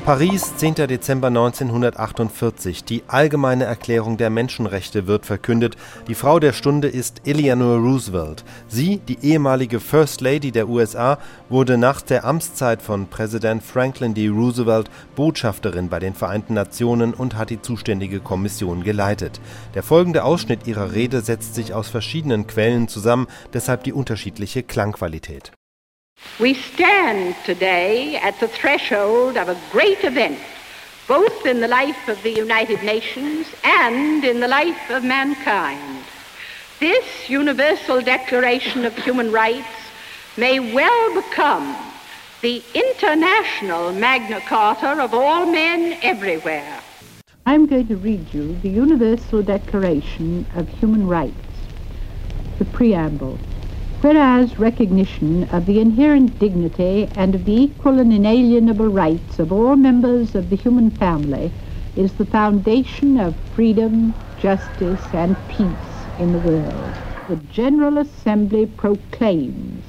Paris, 10. Dezember 1948. Die Allgemeine Erklärung der Menschenrechte wird verkündet. Die Frau der Stunde ist Eleanor Roosevelt. Sie, die ehemalige First Lady der USA, wurde nach der Amtszeit von Präsident Franklin D. Roosevelt Botschafterin bei den Vereinten Nationen und hat die zuständige Kommission geleitet. Der folgende Ausschnitt ihrer Rede setzt sich aus verschiedenen Quellen zusammen, deshalb die unterschiedliche Klangqualität. We stand today at the threshold of a great event, both in the life of the United Nations and in the life of mankind. This Universal Declaration of Human Rights may well become the international Magna Carta of all men everywhere. I'm going to read you the Universal Declaration of Human Rights, the preamble. Whereas recognition of the inherent dignity and of the equal and inalienable rights of all members of the human family is the foundation of freedom, justice, and peace in the world. The General Assembly proclaims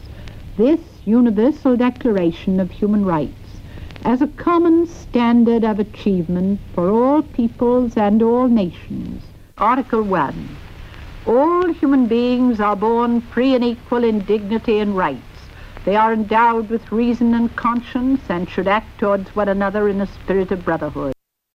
this Universal Declaration of Human Rights as a common standard of achievement for all peoples and all nations. Article 1. All human beings are born free and equal in dignity and rights. They are endowed with reason and conscience and should act towards one another in a spirit of brotherhood.